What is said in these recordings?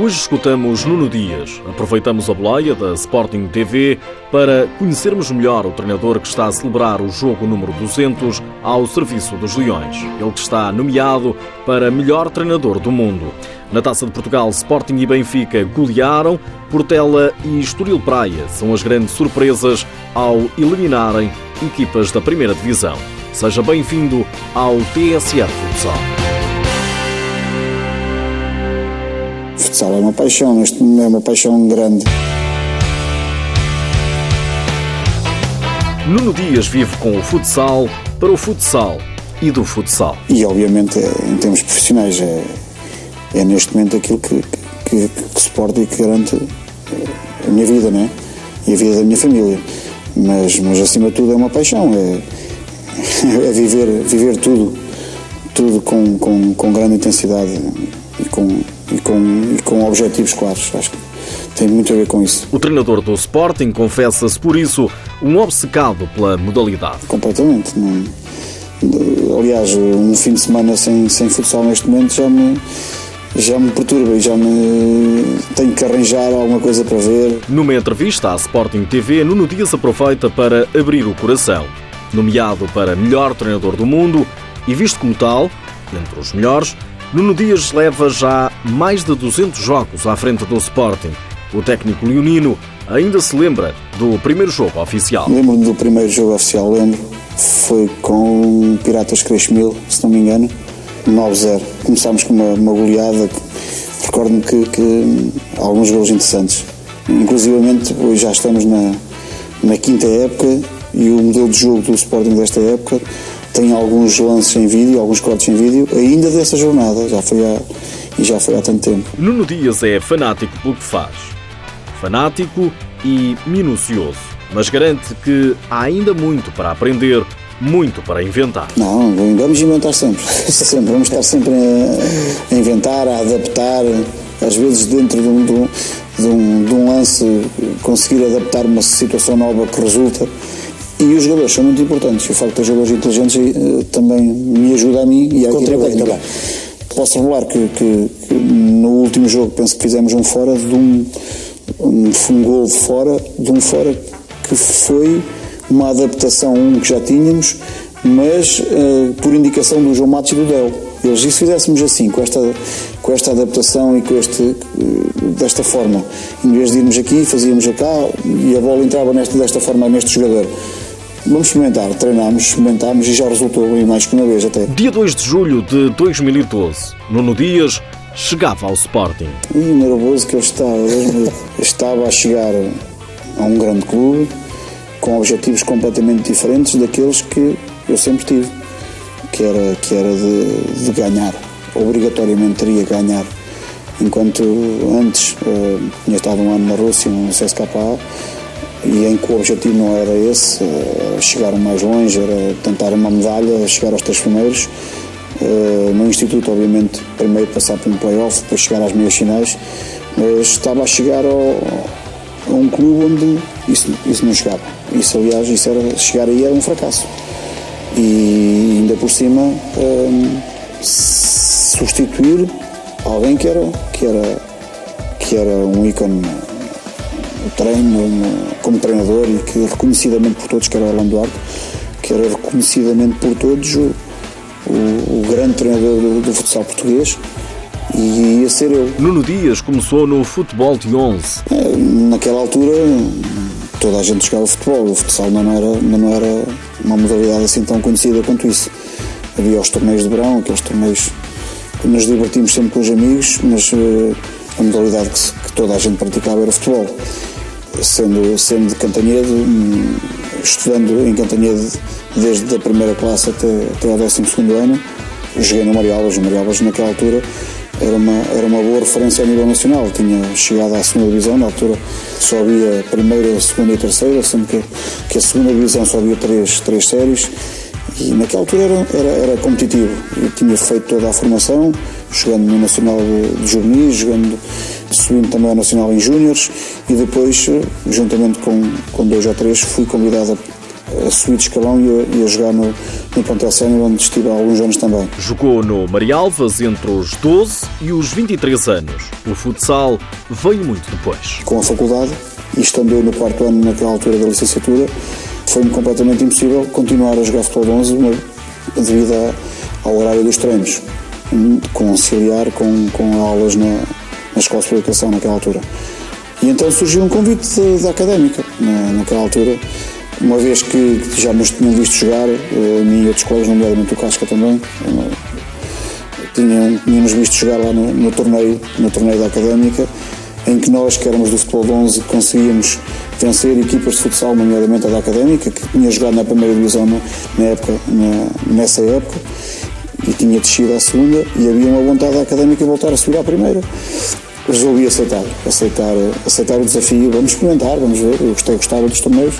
Hoje escutamos Nuno Dias. Aproveitamos a boleia da Sporting TV para conhecermos melhor o treinador que está a celebrar o jogo número 200 ao serviço dos Leões. Ele que está nomeado para melhor treinador do mundo. Na Taça de Portugal, Sporting e Benfica golearam, Portela e Estoril Praia são as grandes surpresas ao eliminarem equipas da primeira divisão. Seja bem-vindo ao TSF Futsal. Futsal é uma paixão, neste é uma paixão grande. Nuno Dias vive com o futsal, para o futsal e do futsal. E obviamente, é, em termos profissionais, é, é neste momento aquilo que, que, que suporta e que garante a minha vida, né? E a vida da minha família. Mas, mas acima de tudo é uma paixão, é, é viver, viver tudo, tudo com, com, com grande intensidade com, e com, e com objetivos claros. Acho que tem muito a ver com isso. O treinador do Sporting confessa-se, por isso, um obcecado pela modalidade. Completamente. Não, aliás, um fim de semana sem, sem futsal neste momento já me, já me perturba e já me tenho que arranjar alguma coisa para ver. Numa entrevista à Sporting TV, Nuno Dias aproveita para abrir o coração. Nomeado para melhor treinador do mundo e visto como tal, entre os melhores, Nuno Dias leva já mais de 200 jogos à frente do Sporting. O técnico leonino ainda se lembra do primeiro jogo oficial. Lembro-me do primeiro jogo oficial, lembro. Foi com Piratas Crescimil, se não me engano, 9-0. Começámos com uma, uma goleada. Recordo-me que, que alguns gols interessantes. Inclusive, hoje já estamos na, na quinta época e o modelo de jogo do Sporting desta época tem alguns lances em vídeo, alguns cortes em vídeo, ainda dessa jornada, já foi há, e já foi há tanto tempo. Nuno Dias é fanático pelo que faz. Fanático e minucioso, mas garante que há ainda muito para aprender, muito para inventar. Não, vamos inventar sempre. sempre vamos estar sempre a inventar, a adaptar, às vezes dentro de um, de um, de um, de um lance, conseguir adaptar uma situação nova que resulta e os jogadores são muito importantes. O facto de ter jogadores inteligentes uh, também me ajuda a mim e a Contribui também. Posso revelar que, que, que, no último jogo penso que fizemos um fora de um, um, um gol de fora, de um fora que foi uma adaptação um que já tínhamos, mas uh, por indicação do João Matos e do Del. Eles, e se fizéssemos assim, com esta, com esta adaptação e com este, uh, desta forma, em vez de irmos aqui, fazíamos cá e a bola entrava nesta, desta forma neste jogador. Vamos experimentar, treinámos, experimentámos e já resultou bem mais que uma vez até. Dia 2 de julho de 2012, Nuno Dias chegava ao Sporting. E nervoso que eu estava, eu estava a chegar a um grande clube com objetivos completamente diferentes daqueles que eu sempre tive, que era, que era de, de ganhar, obrigatoriamente teria que ganhar. Enquanto antes uh, tinha estado um ano na Rússia, no CSKA, e em que o objetivo não era esse, era chegar mais longe, era tentar uma medalha, chegar aos três primeiros. No Instituto, obviamente, primeiro passar por um playoff, depois chegar às meias finais, mas estava a chegar ao, a um clube onde isso, isso não chegava. Isso, aliás, isso era, chegar aí era um fracasso. E ainda por cima, um, substituir alguém que era, que era, que era um ícone treino, como treinador e que reconhecidamente por todos, que era o Orlando Duarte, que era reconhecidamente por todos o, o, o grande treinador do, do, futsal português e ia ser eu. Nuno Dias começou no futebol de 11. É, naquela altura toda a gente jogava futebol, o futsal não, era, não era uma modalidade assim tão conhecida quanto isso. Havia os torneios de verão, aqueles torneios que nos divertimos sempre com os amigos, mas uh, a modalidade que, que toda a gente praticava era futebol sendo, sendo de Cantanhedo, estudando em Cantanhedo desde a primeira classe até, até ao 12 ano. Joguei no Marialvas, o Marialvas naquela altura era uma, era uma boa referência a nível nacional. Tinha chegado à segunda divisão, na altura só havia primeira, segunda e terceira, sendo que, que a segunda divisão só havia três, três séries. E naquela altura era, era, era competitivo. Eu tinha feito toda a formação, jogando no Nacional de, de Juvenis, jogando, subindo também ao Nacional em Júniores e depois, juntamente com, com dois ou três, fui convidado a, a subir de escalão e a, e a jogar no, no Pontel Sénior, onde estive há alguns anos também. Jogou no Marialvas entre os 12 e os 23 anos. O futsal veio muito depois. Com a faculdade, e estando eu no quarto ano naquela altura da licenciatura, foi-me completamente impossível continuar a jogar futebol de 11 devido ao horário dos treinos, conciliar com, com aulas na, na Escola de Educação naquela altura. E então surgiu um convite da Académica, na, naquela altura, uma vez que já nos tinham visto jogar, eh, a mim e outros colegas, nomeadamente o Casca também, eh, tinham, tínhamos visto jogar lá no, no, torneio, no torneio da Académica, em que nós, que éramos do futebol de 11, conseguíamos vencer equipas de futsal, nomeadamente a da Académica, que tinha jogado na primeira divisão na, na época, na, nessa época, e tinha descido à segunda, e havia uma vontade da Académica voltar a subir à primeira resolvi aceitar, aceitar, aceitar o desafio, vamos experimentar, vamos ver, eu gostei, gostava dos torneios,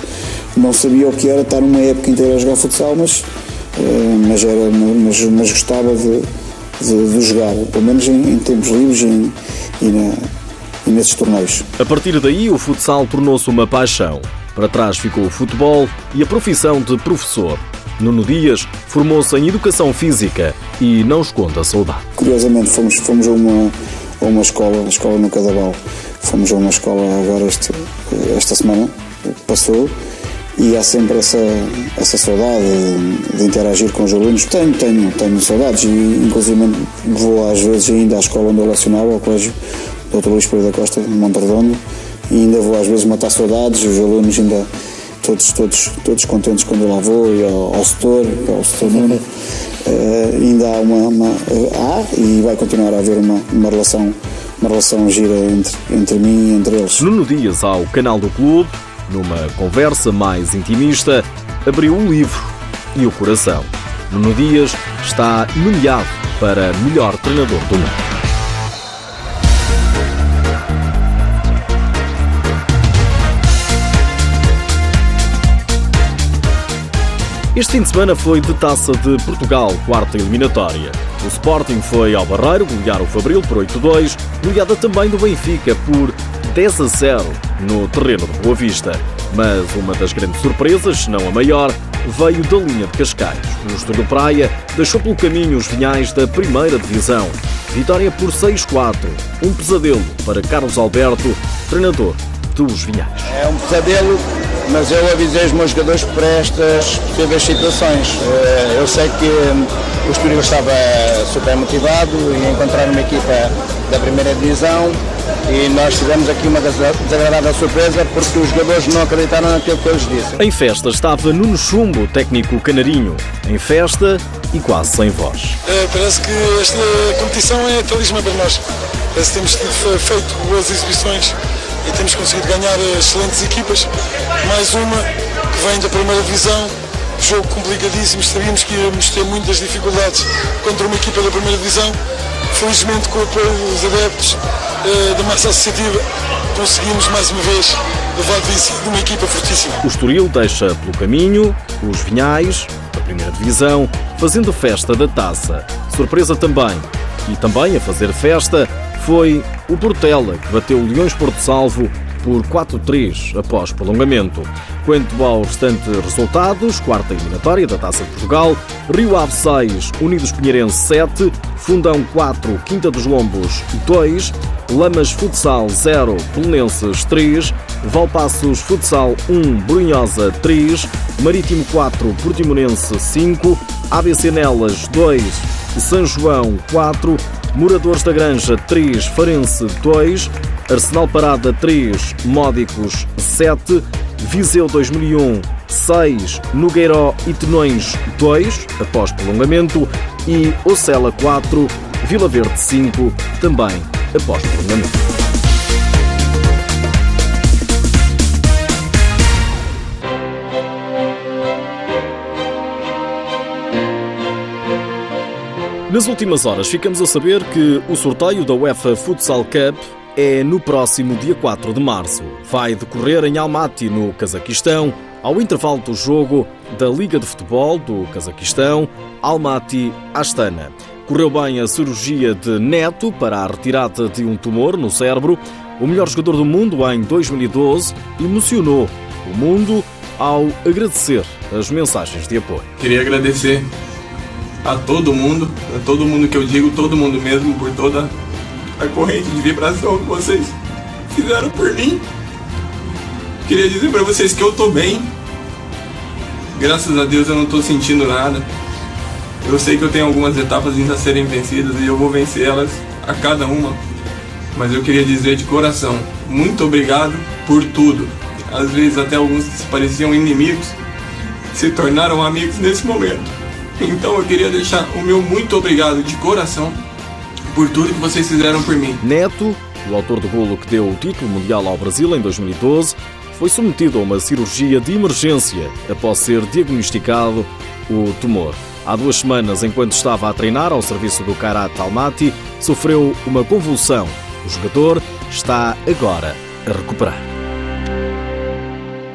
não sabia o que era estar uma época inteira a jogar futsal, mas, eh, mas, era, mas, mas gostava de, de, de, jogar, pelo menos em, em tempos livres e, e, na, e nesses torneios. A partir daí o futsal tornou-se uma paixão. Para trás ficou o futebol e a profissão de professor. Nuno Dias formou-se em Educação Física e não esconde a saudade. Curiosamente, fomos, fomos a uma a uma escola, a escola no Cadaval. Fomos a uma escola agora este, esta semana, passou, e há sempre essa, essa saudade de, de, interagir com os alunos. Tenho, tenho, tenho saudades, e inclusive vou às vezes ainda à escola onde eu lecionava, ao colégio Dr. Luís Pereira da Costa, de Monterredondo, e ainda vou às vezes matar saudades, os alunos ainda todos, todos, todos contentes quando eu lá vou, e ao, ao setor, ao setor Nuno. Uh, ainda há uma, uma uh, há e vai continuar a haver uma, uma relação uma relação gira entre, entre mim e entre eles. Nuno Dias ao canal do clube, numa conversa mais intimista, abriu o livro e o coração. Nuno Dias está nomeado para melhor treinador do mundo. Este fim de semana foi de Taça de Portugal, quarta eliminatória. O Sporting foi ao Barreiro golear o Fabril por 8-2, goleada também do Benfica por 10 a 0 no terreno de Boa Vista. Mas uma das grandes surpresas, se não a maior, veio da linha de Cascais. O Estoril Praia deixou pelo caminho os vinhais da primeira divisão. Vitória por 6-4, um pesadelo para Carlos Alberto, treinador dos vinhais. É um pesadelo mas eu avisei os meus jogadores para estas possíveis situações. Eh, eu sei que hum, o Estoril estava super motivado em encontrar uma equipa da primeira divisão e nós tivemos aqui uma desagradável surpresa porque os jogadores não acreditaram naquilo que eu lhes disse. Em festa estava Nuno Chumbo, técnico canarinho. Em festa e quase sem voz. É, parece que esta competição é talismã para nós. Parece que temos feito boas exibições e temos conseguido ganhar excelentes equipas. Mais uma que vem da primeira divisão, jogo complicadíssimo, sabíamos que íamos ter muitas dificuldades contra uma equipa da primeira divisão. Felizmente, com o apoio dos adeptos eh, da massa associativa, conseguimos mais uma vez levar vencido uma equipa fortíssima. O Estoril deixa pelo caminho os Vinhais, da primeira divisão, fazendo festa da taça. Surpresa também. E também a fazer festa foi o Portela, que bateu o Leões Porto Salvo por 4-3 após prolongamento. Quanto aos restantes resultados, quarta eliminatória da Taça de Portugal, Rio Ave 6, Unidos Pinheirense 7, Fundão 4, Quinta dos Lombos 2, Lamas Futsal 0, Pelenenses 3, Valpassos Futsal 1, Brunhosa 3, Marítimo 4, Portimonense 5, ABC Nelas 2, São João 4, Moradores da Granja 3, Farense 2, Arsenal Parada 3, Módicos 7, Viseu 2001 6, Nogueiró e Tenões 2, após prolongamento, e Ocela 4, Vila Verde 5, também após prolongamento. Nas últimas horas ficamos a saber que o sorteio da UEFA Futsal Cup é no próximo dia 4 de março. Vai decorrer em Almaty, no Cazaquistão, ao intervalo do jogo da Liga de Futebol do Cazaquistão, Almaty Astana. Correu bem a cirurgia de Neto para a retirada de um tumor no cérebro. O melhor jogador do mundo em 2012 emocionou o mundo ao agradecer as mensagens de apoio. Queria agradecer a todo mundo, a todo mundo que eu digo, todo mundo mesmo, por toda a corrente de vibração que vocês fizeram por mim. Queria dizer para vocês que eu tô bem. Graças a Deus eu não tô sentindo nada. Eu sei que eu tenho algumas etapas ainda a serem vencidas e eu vou vencer elas a cada uma. Mas eu queria dizer de coração, muito obrigado por tudo. Às vezes até alguns que se pareciam inimigos se tornaram amigos nesse momento. Então eu queria deixar o meu muito obrigado de coração por tudo que vocês fizeram por mim. Neto, o autor do golo que deu o título mundial ao Brasil em 2012, foi submetido a uma cirurgia de emergência após ser diagnosticado o tumor. Há duas semanas, enquanto estava a treinar ao serviço do Karat Almaty, sofreu uma convulsão. O jogador está agora a recuperar.